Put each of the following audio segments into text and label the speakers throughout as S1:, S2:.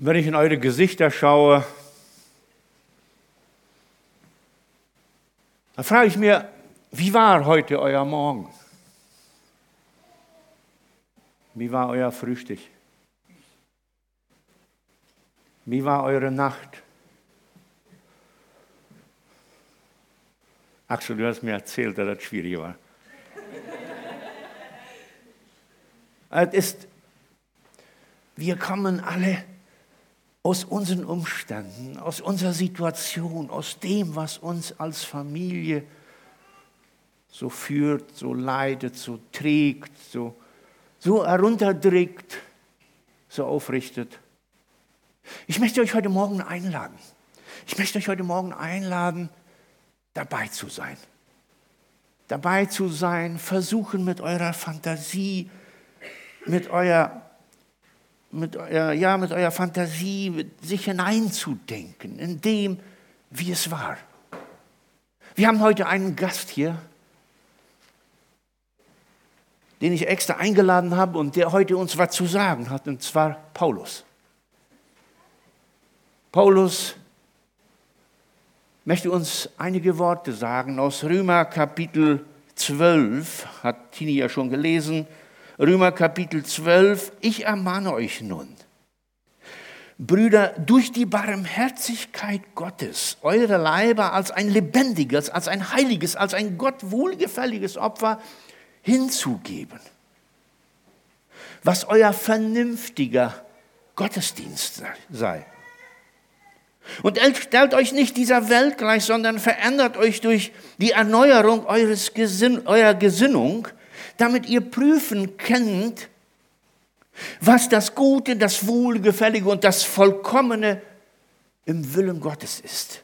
S1: Wenn ich in eure Gesichter schaue, dann frage ich mir, wie war heute euer Morgen? Wie war euer Frühstück? Wie war eure Nacht? Axel, du hast mir erzählt, dass das schwierig war. es ist, wir kommen alle aus unseren Umständen, aus unserer Situation, aus dem, was uns als Familie so führt, so leidet, so trägt, so, so herunterdrückt, so aufrichtet. Ich möchte euch heute Morgen einladen. Ich möchte euch heute Morgen einladen, dabei zu sein. Dabei zu sein, versuchen mit eurer Fantasie, mit eurer, mit eurer, ja, mit eurer Fantasie sich hineinzudenken in dem, wie es war. Wir haben heute einen Gast hier, den ich extra eingeladen habe und der heute uns was zu sagen hat, und zwar Paulus. Paulus möchte uns einige Worte sagen aus Römer Kapitel 12, hat Tini ja schon gelesen. Römer Kapitel 12, ich ermahne euch nun, Brüder, durch die Barmherzigkeit Gottes eure Leiber als ein lebendiges, als ein heiliges, als ein Gott wohlgefälliges Opfer hinzugeben, was euer vernünftiger Gottesdienst sei. Und stellt euch nicht dieser Welt gleich, sondern verändert euch durch die Erneuerung eures Gesinn eurer Gesinnung, damit ihr prüfen könnt, was das Gute, das Wohlgefällige und das Vollkommene im Willen Gottes ist.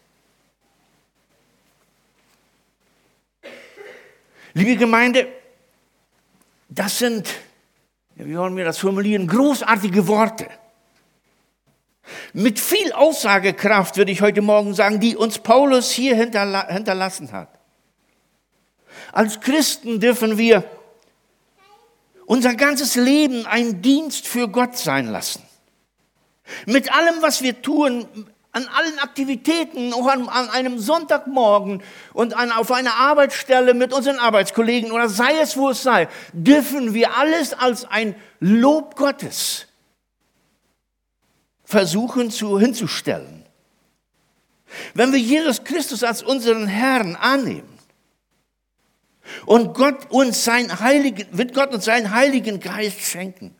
S1: Liebe Gemeinde, das sind, wie wollen wir das formulieren, großartige Worte mit viel Aussagekraft, würde ich heute Morgen sagen, die uns Paulus hier hinterla hinterlassen hat. Als Christen dürfen wir unser ganzes Leben ein Dienst für Gott sein lassen. Mit allem, was wir tun, an allen Aktivitäten, auch an, an einem Sonntagmorgen und an, auf einer Arbeitsstelle mit unseren Arbeitskollegen oder sei es, wo es sei, dürfen wir alles als ein Lob Gottes versuchen zu, hinzustellen. Wenn wir Jesus Christus als unseren Herrn annehmen und Gott uns sein Heiligen, wird Gott uns seinen Heiligen Geist schenken.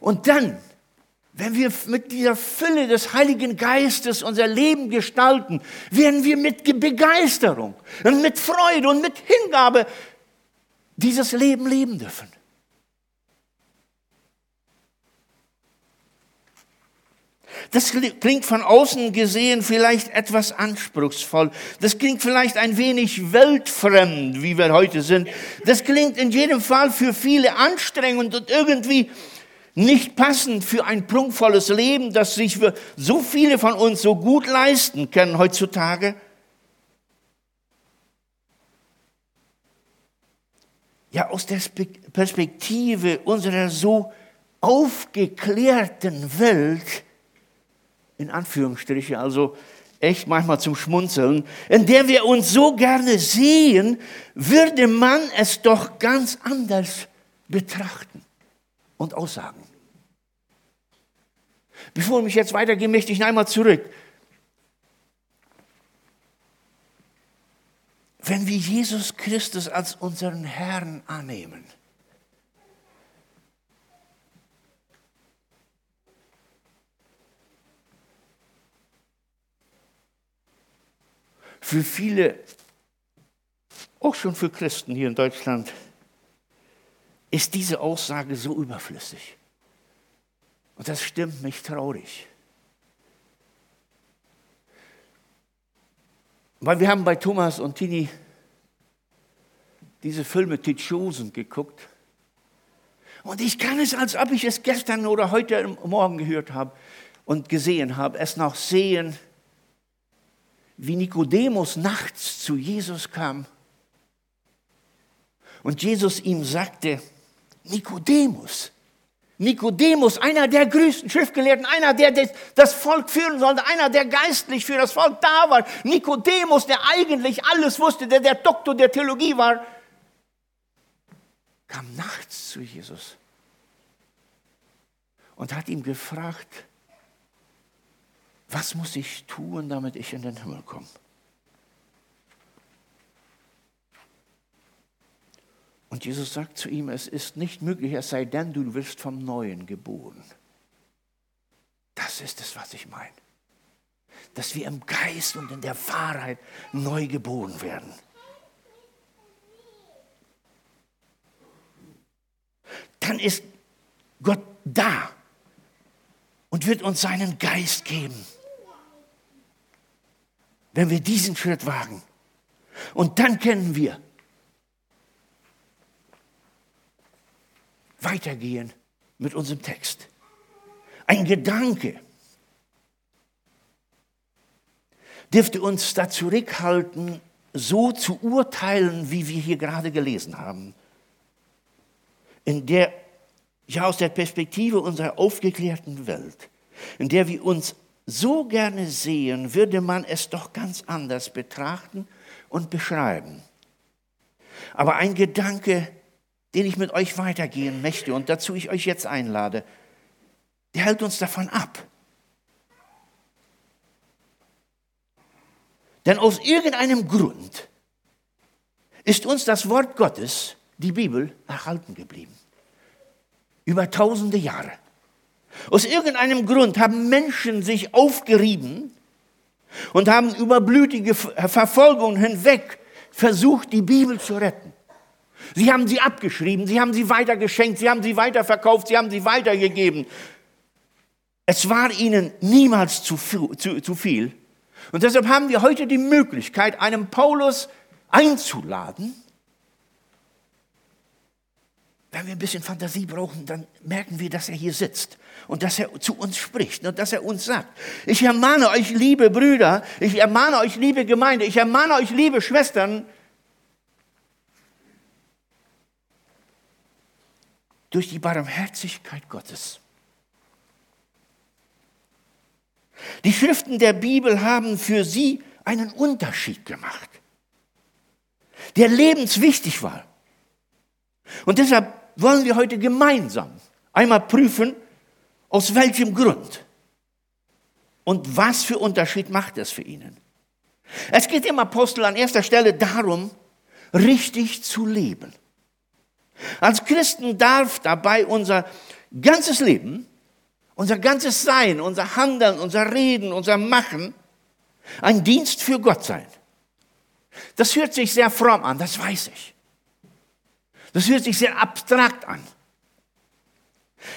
S1: Und dann, wenn wir mit dieser Fülle des Heiligen Geistes unser Leben gestalten, werden wir mit Begeisterung und mit Freude und mit Hingabe dieses Leben leben dürfen. Das klingt von außen gesehen vielleicht etwas anspruchsvoll. Das klingt vielleicht ein wenig weltfremd, wie wir heute sind. Das klingt in jedem Fall für viele anstrengend und irgendwie nicht passend für ein prunkvolles Leben, das sich so viele von uns so gut leisten können heutzutage. Ja, aus der Perspektive unserer so aufgeklärten Welt in Anführungsstriche, also echt manchmal zum Schmunzeln, in der wir uns so gerne sehen, würde man es doch ganz anders betrachten und aussagen. Bevor ich mich jetzt weitergehe, möchte ich einmal zurück. Wenn wir Jesus Christus als unseren Herrn annehmen, Für viele, auch schon für Christen hier in Deutschland, ist diese Aussage so überflüssig. Und das stimmt mich traurig. Weil wir haben bei Thomas und Tini diese Filme Titschosen geguckt. Und ich kann es, als ob ich es gestern oder heute Morgen gehört habe und gesehen habe, es noch sehen, wie Nikodemus nachts zu Jesus kam und Jesus ihm sagte, Nikodemus, Nikodemus, einer der größten Schriftgelehrten, einer, der das Volk führen sollte, einer, der geistlich für das Volk da war. Nikodemus, der eigentlich alles wusste, der der Doktor der Theologie war, kam nachts zu Jesus und hat ihm gefragt, was muss ich tun, damit ich in den Himmel komme? Und Jesus sagt zu ihm, es ist nicht möglich, es sei denn, du wirst vom Neuen geboren. Das ist es, was ich meine. Dass wir im Geist und in der Wahrheit neu geboren werden. Dann ist Gott da und wird uns seinen Geist geben, wenn wir diesen Schritt wagen. Und dann kennen wir, weitergehen mit unserem Text. Ein Gedanke dürfte uns da zurückhalten, so zu urteilen, wie wir hier gerade gelesen haben, in der, ja aus der Perspektive unserer aufgeklärten Welt, in der wir uns so gerne sehen, würde man es doch ganz anders betrachten und beschreiben. Aber ein Gedanke, den ich mit euch weitergehen möchte und dazu ich euch jetzt einlade, der hält uns davon ab. Denn aus irgendeinem Grund ist uns das Wort Gottes, die Bibel, erhalten geblieben. Über tausende Jahre. Aus irgendeinem Grund haben Menschen sich aufgerieben und haben über blütige Verfolgungen hinweg versucht, die Bibel zu retten. Sie haben sie abgeschrieben, sie haben sie weitergeschenkt, sie haben sie weiterverkauft, sie haben sie weitergegeben. Es war ihnen niemals zu, zu, zu viel. Und deshalb haben wir heute die Möglichkeit, einen Paulus einzuladen. Wenn wir ein bisschen Fantasie brauchen, dann merken wir, dass er hier sitzt und dass er zu uns spricht und dass er uns sagt, ich ermahne euch, liebe Brüder, ich ermahne euch, liebe Gemeinde, ich ermahne euch, liebe Schwestern, durch die Barmherzigkeit Gottes. Die Schriften der Bibel haben für sie einen Unterschied gemacht, der lebenswichtig war. Und deshalb wollen wir heute gemeinsam einmal prüfen, aus welchem Grund und was für Unterschied macht es für ihnen. Es geht im Apostel an erster Stelle darum, richtig zu leben. Als Christen darf dabei unser ganzes Leben, unser ganzes Sein, unser Handeln, unser Reden, unser Machen ein Dienst für Gott sein. Das hört sich sehr fromm an, das weiß ich. Das hört sich sehr abstrakt an.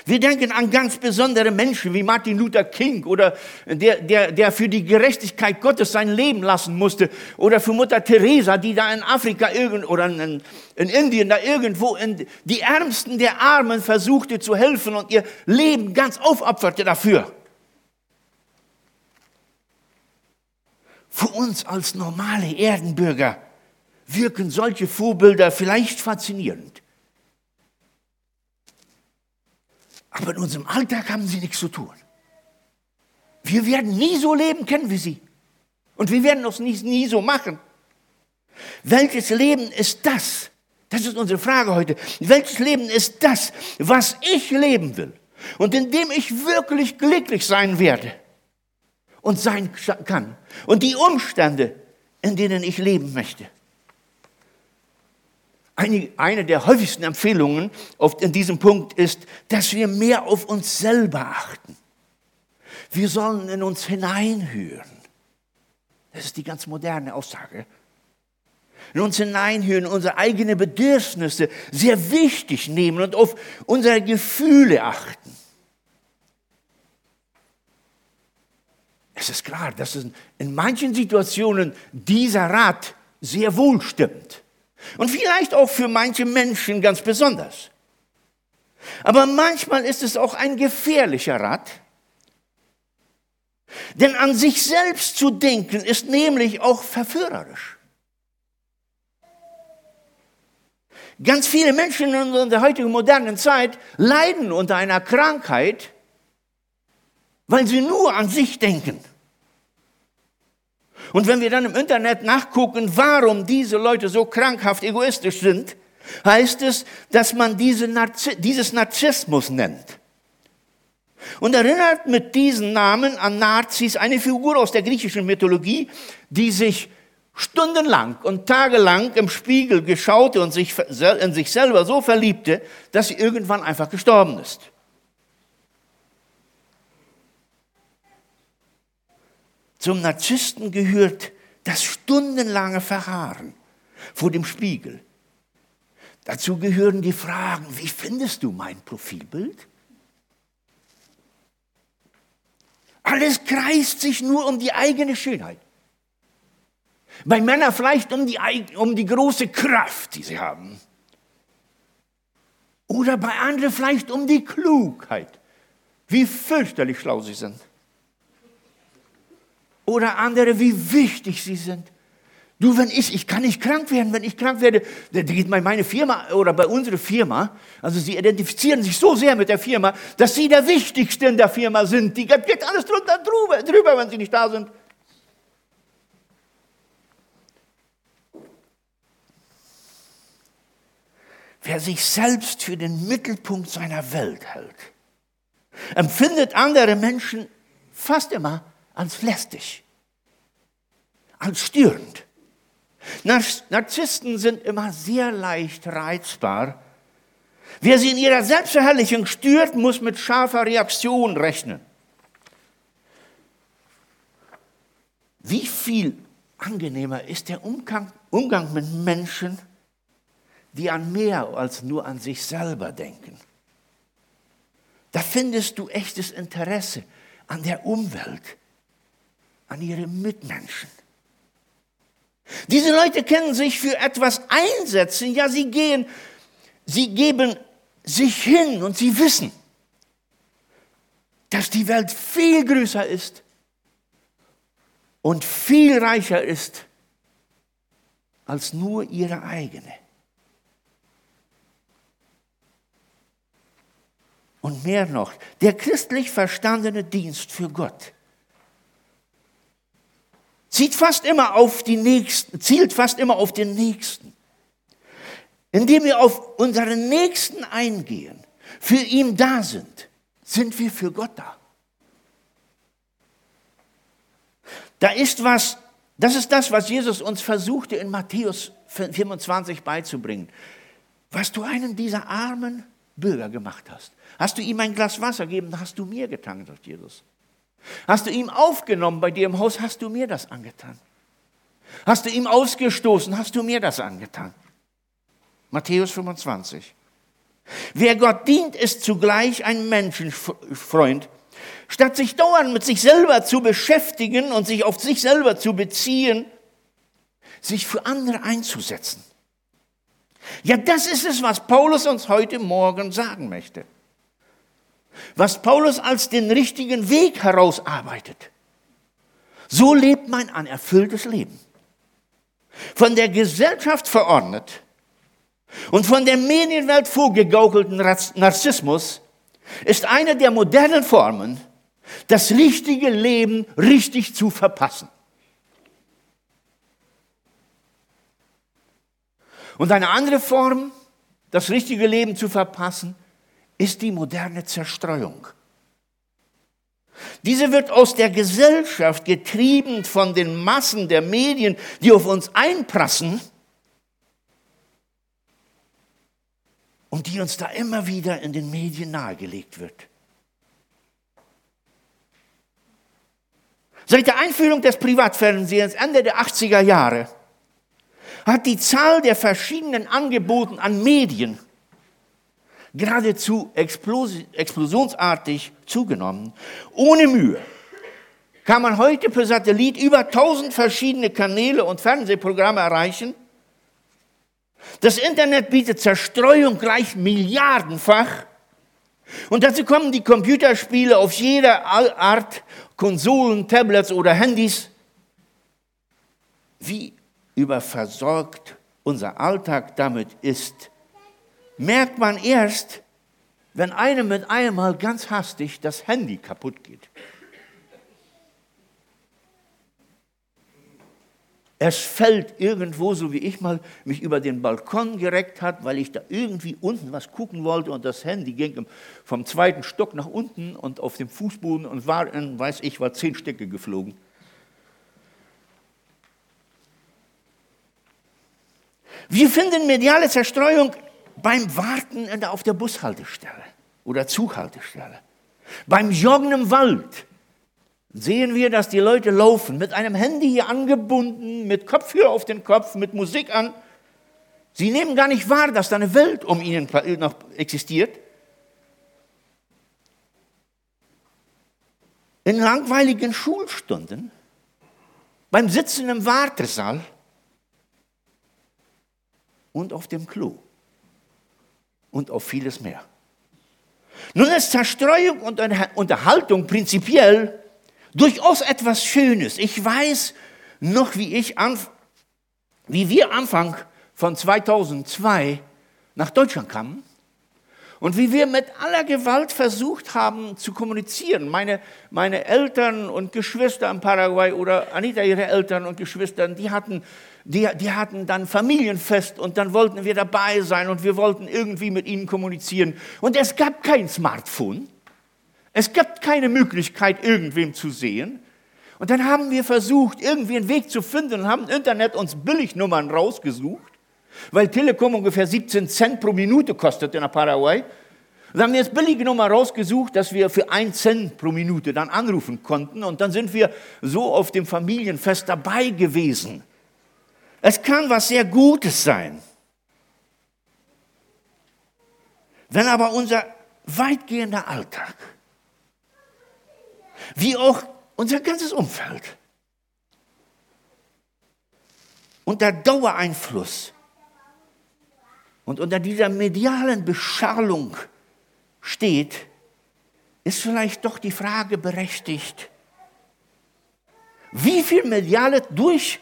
S1: Wir denken an ganz besondere Menschen wie Martin Luther King oder der, der, der für die Gerechtigkeit Gottes sein Leben lassen musste oder für Mutter Teresa, die da in Afrika irgend, oder in, in Indien da irgendwo in die Ärmsten der Armen versuchte zu helfen und ihr Leben ganz aufopferte dafür. Für uns als normale Erdenbürger wirken solche Vorbilder vielleicht faszinierend. Aber in unserem Alltag haben sie nichts zu tun. Wir werden nie so leben können wie sie. Und wir werden es nie, nie so machen. Welches Leben ist das? Das ist unsere Frage heute. Welches Leben ist das, was ich leben will? Und in dem ich wirklich glücklich sein werde und sein kann. Und die Umstände, in denen ich leben möchte. Eine, der häufigsten Empfehlungen in diesem Punkt ist, dass wir mehr auf uns selber achten. Wir sollen in uns hineinhören. Das ist die ganz moderne Aussage. In uns hineinhören, unsere eigenen Bedürfnisse sehr wichtig nehmen und auf unsere Gefühle achten. Es ist klar, dass in manchen Situationen dieser Rat sehr wohl stimmt. Und vielleicht auch für manche Menschen ganz besonders. Aber manchmal ist es auch ein gefährlicher Rat. Denn an sich selbst zu denken ist nämlich auch verführerisch. Ganz viele Menschen in der heutigen modernen Zeit leiden unter einer Krankheit, weil sie nur an sich denken. Und wenn wir dann im Internet nachgucken, warum diese Leute so krankhaft egoistisch sind, heißt es, dass man diese Narzi dieses Narzissmus nennt. Und erinnert mit diesen Namen an Nazis eine Figur aus der griechischen Mythologie, die sich stundenlang und tagelang im Spiegel geschaute und sich in sich selber so verliebte, dass sie irgendwann einfach gestorben ist. Zum Narzissten gehört das stundenlange Verharren vor dem Spiegel. Dazu gehören die Fragen, wie findest du mein Profilbild? Alles kreist sich nur um die eigene Schönheit. Bei Männern vielleicht um die, um die große Kraft, die sie haben. Oder bei anderen vielleicht um die Klugheit, wie fürchterlich schlau sie sind. Oder andere, wie wichtig sie sind. Du, wenn ich, ich kann nicht krank werden, wenn ich krank werde, dann geht meine Firma oder bei unserer Firma, also sie identifizieren sich so sehr mit der Firma, dass sie der Wichtigste in der Firma sind. Die geht alles drunter, drüber, drüber, wenn sie nicht da sind. Wer sich selbst für den Mittelpunkt seiner Welt hält, empfindet andere Menschen fast immer als lästig, als störend. Narzissten sind immer sehr leicht reizbar. Wer sie in ihrer Selbstverherrlichung stört, muss mit scharfer Reaktion rechnen. Wie viel angenehmer ist der Umgang, Umgang mit Menschen, die an mehr als nur an sich selber denken. Da findest du echtes Interesse an der Umwelt, an ihren Mitmenschen. Diese Leute können sich für etwas einsetzen, ja, sie gehen, sie geben sich hin und sie wissen, dass die Welt viel größer ist und viel reicher ist als nur ihre eigene. Und mehr noch, der christlich verstandene Dienst für Gott zieht fast immer auf die Nächsten, zielt fast immer auf den Nächsten. Indem wir auf unseren Nächsten eingehen, für ihn da sind, sind wir für Gott da. Da ist was, das ist das, was Jesus uns versuchte in Matthäus 25 beizubringen. Was du einen dieser armen Bürger gemacht hast. Hast du ihm ein Glas Wasser gegeben, hast du mir getan, sagt Jesus. Hast du ihm aufgenommen bei dir im Haus, hast du mir das angetan. Hast du ihm ausgestoßen, hast du mir das angetan. Matthäus 25. Wer Gott dient, ist zugleich ein Menschenfreund. Statt sich dauernd mit sich selber zu beschäftigen und sich auf sich selber zu beziehen, sich für andere einzusetzen. Ja, das ist es, was Paulus uns heute Morgen sagen möchte. Was Paulus als den richtigen Weg herausarbeitet. So lebt man ein erfülltes Leben. Von der Gesellschaft verordnet und von der Medienwelt vorgegaukelten Narzissmus ist eine der modernen Formen, das richtige Leben richtig zu verpassen. Und eine andere Form, das richtige Leben zu verpassen, ist die moderne Zerstreuung. Diese wird aus der Gesellschaft getrieben von den Massen der Medien, die auf uns einprassen und die uns da immer wieder in den Medien nahegelegt wird. Seit der Einführung des Privatfernsehens Ende der 80er Jahre hat die Zahl der verschiedenen Angeboten an Medien geradezu explosionsartig zugenommen. Ohne Mühe kann man heute per Satellit über 1000 verschiedene Kanäle und Fernsehprogramme erreichen. Das Internet bietet Zerstreuung gleich milliardenfach. Und dazu kommen die Computerspiele auf jeder Art, Konsolen, Tablets oder Handys. Wie überversorgt unser Alltag damit ist, merkt man erst, wenn einem mit einmal ganz hastig das Handy kaputt geht. Es fällt irgendwo, so wie ich mal mich über den Balkon gereckt hat, weil ich da irgendwie unten was gucken wollte und das Handy ging vom zweiten Stock nach unten und auf dem Fußboden und war in, weiß ich, war zehn Stücke geflogen. Wir finden mediale Zerstreuung beim Warten auf der Bushaltestelle oder Zughaltestelle, beim Joggen im Wald sehen wir, dass die Leute laufen, mit einem Handy hier angebunden, mit Kopfhörer auf den Kopf, mit Musik an. Sie nehmen gar nicht wahr, dass da eine Welt um ihnen noch existiert. In langweiligen Schulstunden, beim Sitzen im Wartesaal und auf dem Klo und auf vieles mehr. Nun ist Zerstreuung und Unterhaltung prinzipiell durchaus etwas Schönes. Ich weiß noch, wie, ich wie wir Anfang von 2002 nach Deutschland kamen und wie wir mit aller Gewalt versucht haben zu kommunizieren. Meine, meine Eltern und Geschwister in Paraguay oder Anita, ihre Eltern und Geschwister, die hatten, die, die hatten dann Familienfest und dann wollten wir dabei sein und wir wollten irgendwie mit ihnen kommunizieren. Und es gab kein Smartphone. Es gibt keine Möglichkeit, irgendwem zu sehen. Und dann haben wir versucht, irgendwie einen Weg zu finden und haben im Internet uns Billignummern rausgesucht, weil Telekom ungefähr 17 Cent pro Minute kostet in Paraguay. Und haben wir jetzt billige Nummer rausgesucht, dass wir für 1 Cent pro Minute dann anrufen konnten. Und dann sind wir so auf dem Familienfest dabei gewesen. Es kann was sehr Gutes sein. Wenn aber unser weitgehender Alltag wie auch unser ganzes Umfeld. Unter Dauereinfluss und unter dieser medialen Beschallung steht, ist vielleicht doch die Frage berechtigt, wie viel mediale durch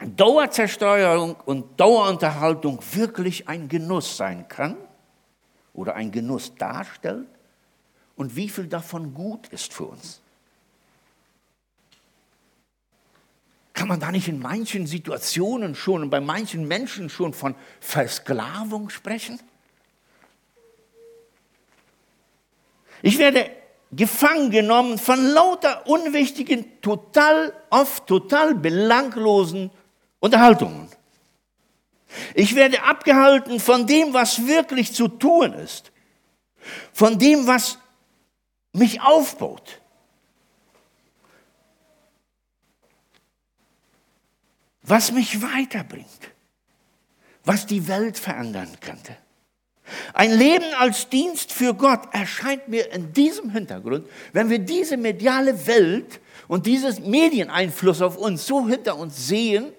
S1: Dauerzersteuerung und Dauerunterhaltung wirklich ein Genuss sein kann oder ein Genuss darstellt und wie viel davon gut ist für uns. Kann man da nicht in manchen Situationen schon und bei manchen Menschen schon von Versklavung sprechen? Ich werde gefangen genommen von lauter unwichtigen, total, oft total belanglosen Unterhaltungen. Ich werde abgehalten von dem, was wirklich zu tun ist, von dem, was mich aufbaut. Was mich weiterbringt, was die Welt verändern könnte. Ein Leben als Dienst für Gott erscheint mir in diesem Hintergrund, wenn wir diese mediale Welt und dieses Medieneinfluss auf uns so hinter uns sehen,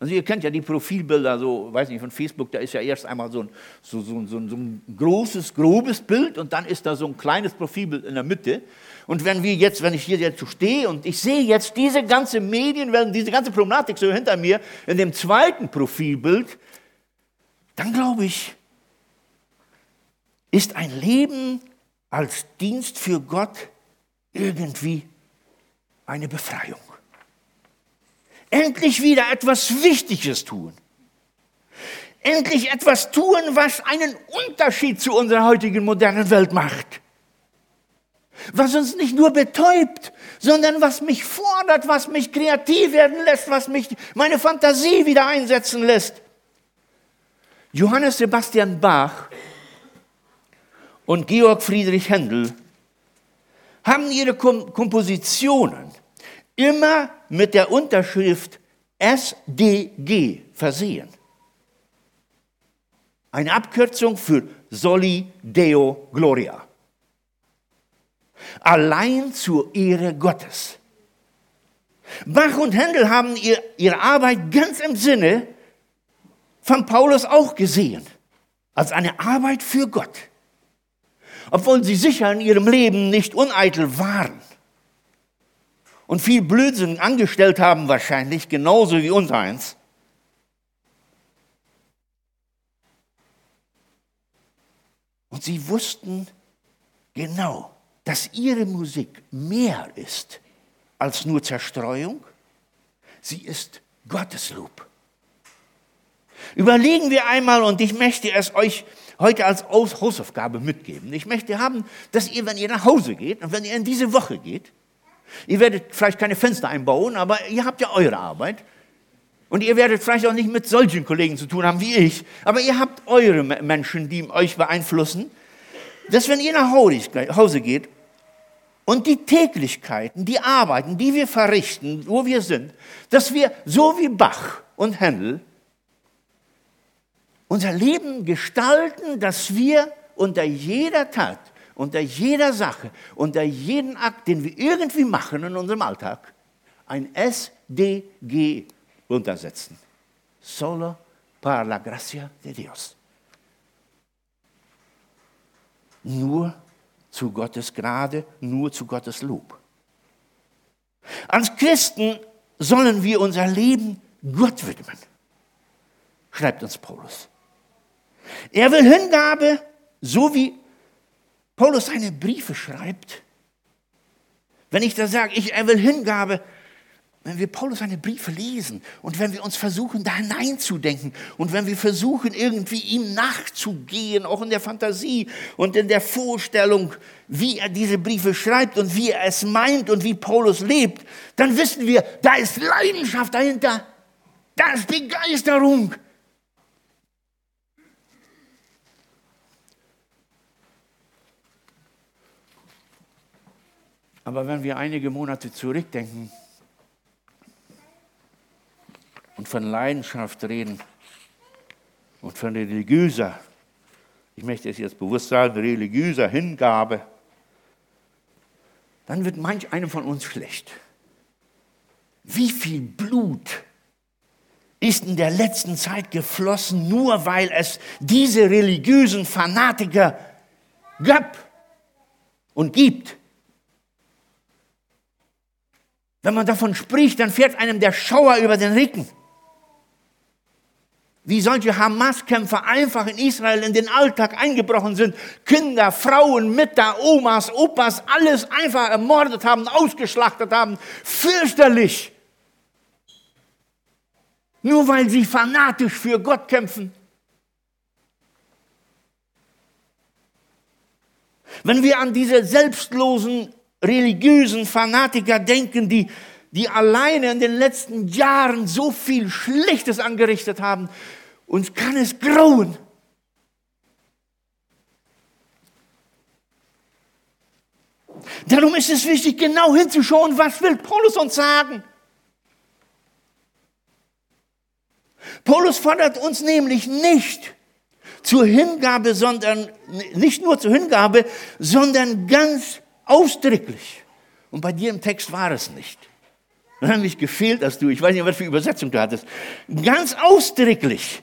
S1: also ihr kennt ja die Profilbilder, so, weiß nicht, von Facebook, da ist ja erst einmal so ein, so, so, so, so ein großes, grobes Bild und dann ist da so ein kleines Profilbild in der Mitte. Und wenn wir jetzt, wenn ich hier jetzt so stehe und ich sehe jetzt diese ganze Medienwelt, diese ganze Problematik so hinter mir in dem zweiten Profilbild, dann glaube ich, ist ein Leben als Dienst für Gott irgendwie eine Befreiung endlich wieder etwas Wichtiges tun. Endlich etwas tun, was einen Unterschied zu unserer heutigen modernen Welt macht. Was uns nicht nur betäubt, sondern was mich fordert, was mich kreativ werden lässt, was mich meine Fantasie wieder einsetzen lässt. Johannes Sebastian Bach und Georg Friedrich Händel haben ihre Kompositionen immer mit der Unterschrift SDG versehen. Eine Abkürzung für Soli Deo Gloria. Allein zur Ehre Gottes. Bach und Händel haben ihr, ihre Arbeit ganz im Sinne von Paulus auch gesehen, als eine Arbeit für Gott. Obwohl sie sicher in ihrem Leben nicht uneitel waren und viel Blödsinn angestellt haben wahrscheinlich, genauso wie uns eins. Und sie wussten genau, dass ihre Musik mehr ist als nur Zerstreuung. Sie ist Gotteslob. Überlegen wir einmal, und ich möchte es euch heute als Hausaufgabe mitgeben. Ich möchte haben, dass ihr, wenn ihr nach Hause geht und wenn ihr in diese Woche geht, ihr werdet vielleicht keine Fenster einbauen, aber ihr habt ja eure Arbeit. Und ihr werdet vielleicht auch nicht mit solchen Kollegen zu tun haben wie ich, aber ihr habt eure Menschen, die euch beeinflussen, dass wenn ihr nach Hause geht und die Täglichkeiten, die Arbeiten, die wir verrichten, wo wir sind, dass wir so wie Bach und Händel unser Leben gestalten, dass wir unter jeder Tat, unter jeder Sache, unter jedem Akt, den wir irgendwie machen in unserem Alltag, ein SDG untersetzen. Solo para la gracia de Dios. Nur zu Gottes Gnade, nur zu Gottes Lob. Als Christen sollen wir unser Leben Gott widmen, schreibt uns Paulus. Er will Hingabe, so wie Paulus seine Briefe schreibt. Wenn ich da sage, ich, will Hingabe, wenn wir Paulus seine Briefe lesen und wenn wir uns versuchen, da hineinzudenken und wenn wir versuchen, irgendwie ihm nachzugehen, auch in der Fantasie und in der Vorstellung, wie er diese Briefe schreibt und wie er es meint und wie Paulus lebt, dann wissen wir, da ist Leidenschaft dahinter, da ist Begeisterung, Aber wenn wir einige Monate zurückdenken und von Leidenschaft reden und von religiöser, ich möchte es jetzt bewusst sagen, religiöser Hingabe, dann wird manch einem von uns schlecht. Wie viel Blut ist in der letzten Zeit geflossen, nur weil es diese religiösen Fanatiker gab und gibt. Wenn man davon spricht, dann fährt einem der Schauer über den Rücken. Wie solche Hamas-Kämpfer einfach in Israel in den Alltag eingebrochen sind, Kinder, Frauen, Mütter, Omas, Opas, alles einfach ermordet haben, ausgeschlachtet haben. Fürchterlich. Nur weil sie fanatisch für Gott kämpfen. Wenn wir an diese selbstlosen religiösen Fanatiker denken, die, die alleine in den letzten Jahren so viel Schlechtes angerichtet haben. Uns kann es grauen. Darum ist es wichtig, genau hinzuschauen, was will Paulus uns sagen. Paulus fordert uns nämlich nicht zur Hingabe, sondern nicht nur zur Hingabe, sondern ganz Ausdrücklich. Und bei dir im Text war es nicht. Dann hat mich gefehlt, dass du, ich weiß nicht, was für Übersetzung du hattest, ganz ausdrücklich.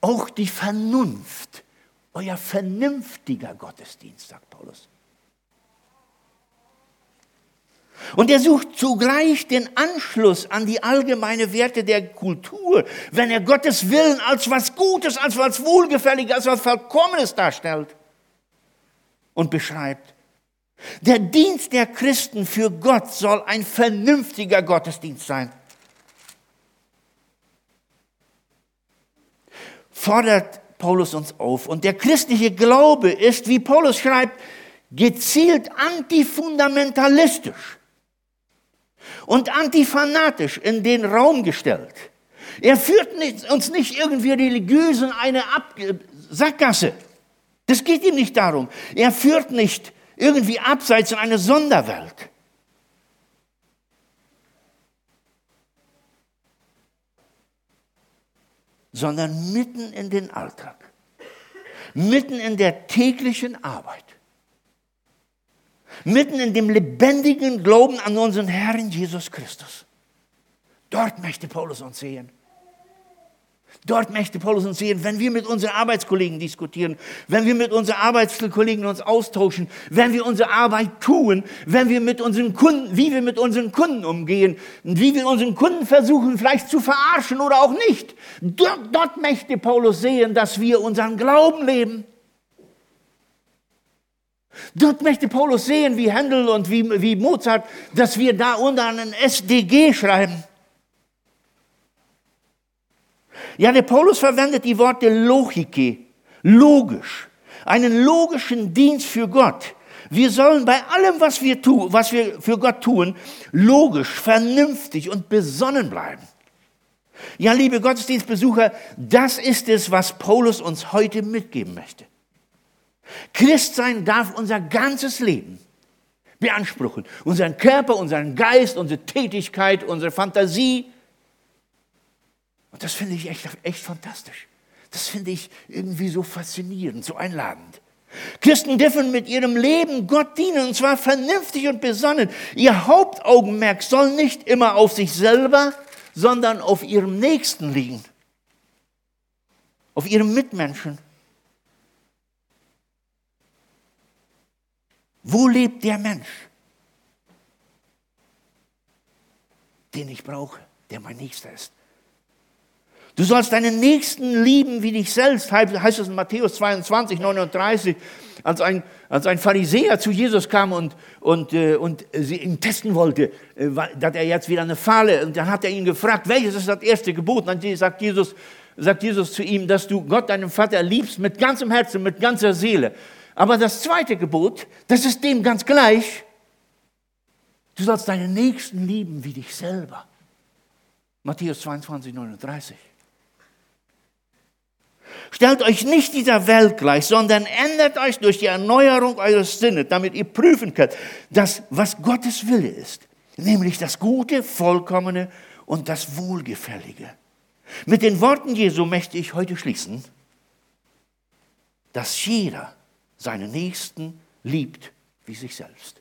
S1: Auch die Vernunft, euer vernünftiger Gottesdienst, sagt Paulus. Und er sucht zugleich den Anschluss an die allgemeine Werte der Kultur, wenn er Gottes Willen als was Gutes, als was Wohlgefälliges, als was Vollkommenes darstellt und beschreibt. Der Dienst der Christen für Gott soll ein vernünftiger Gottesdienst sein. Fordert Paulus uns auf. Und der christliche Glaube ist, wie Paulus schreibt, gezielt antifundamentalistisch und antifanatisch in den Raum gestellt. Er führt uns nicht irgendwie religiös in eine Ab Sackgasse. Das geht ihm nicht darum. Er führt nicht irgendwie abseits in eine Sonderwelt. sondern mitten in den Alltag, mitten in der täglichen Arbeit, mitten in dem lebendigen Glauben an unseren Herrn Jesus Christus. Dort möchte Paulus uns sehen. Dort möchte Paulus uns sehen, wenn wir mit unseren Arbeitskollegen diskutieren, wenn wir mit unseren Arbeitskollegen uns austauschen, wenn wir unsere Arbeit tun, wenn wir mit unseren Kunden, wie wir mit unseren Kunden umgehen, wie wir unseren Kunden versuchen, vielleicht zu verarschen oder auch nicht. Dort, dort möchte Paulus sehen, dass wir unseren Glauben leben. Dort möchte Paulus sehen, wie Händel und wie, wie Mozart, dass wir da unter einen SDG schreiben. Ja, der Paulus verwendet die Worte Logike, logisch, einen logischen Dienst für Gott. Wir sollen bei allem, was wir, tun, was wir für Gott tun, logisch, vernünftig und besonnen bleiben. Ja, liebe Gottesdienstbesucher, das ist es, was Paulus uns heute mitgeben möchte. Christsein darf unser ganzes Leben beanspruchen. Unseren Körper, unseren Geist, unsere Tätigkeit, unsere Fantasie. Und das finde ich echt, echt fantastisch. Das finde ich irgendwie so faszinierend, so einladend. Christen dürfen mit ihrem Leben Gott dienen, und zwar vernünftig und besonnen. Ihr Hauptaugenmerk soll nicht immer auf sich selber, sondern auf ihrem Nächsten liegen, auf ihrem Mitmenschen. Wo lebt der Mensch, den ich brauche, der mein Nächster ist? Du sollst deinen Nächsten lieben wie dich selbst, heißt es in Matthäus 22, 39, als ein, als ein Pharisäer zu Jesus kam und, und, äh, und sie ihn testen wollte, äh, dass er jetzt wieder eine Falle, und dann hat er ihn gefragt, welches ist das erste Gebot? Und dann sagt Jesus, sagt Jesus zu ihm, dass du Gott, deinen Vater, liebst mit ganzem Herzen, mit ganzer Seele. Aber das zweite Gebot, das ist dem ganz gleich. Du sollst deinen Nächsten lieben wie dich selber. Matthäus 22, 39. Stellt euch nicht dieser Welt gleich, sondern ändert euch durch die Erneuerung eures Sinnes, damit ihr prüfen könnt, dass, was Gottes Wille ist, nämlich das Gute, Vollkommene und das Wohlgefällige. Mit den Worten Jesu möchte ich heute schließen, dass jeder seinen Nächsten liebt wie sich selbst.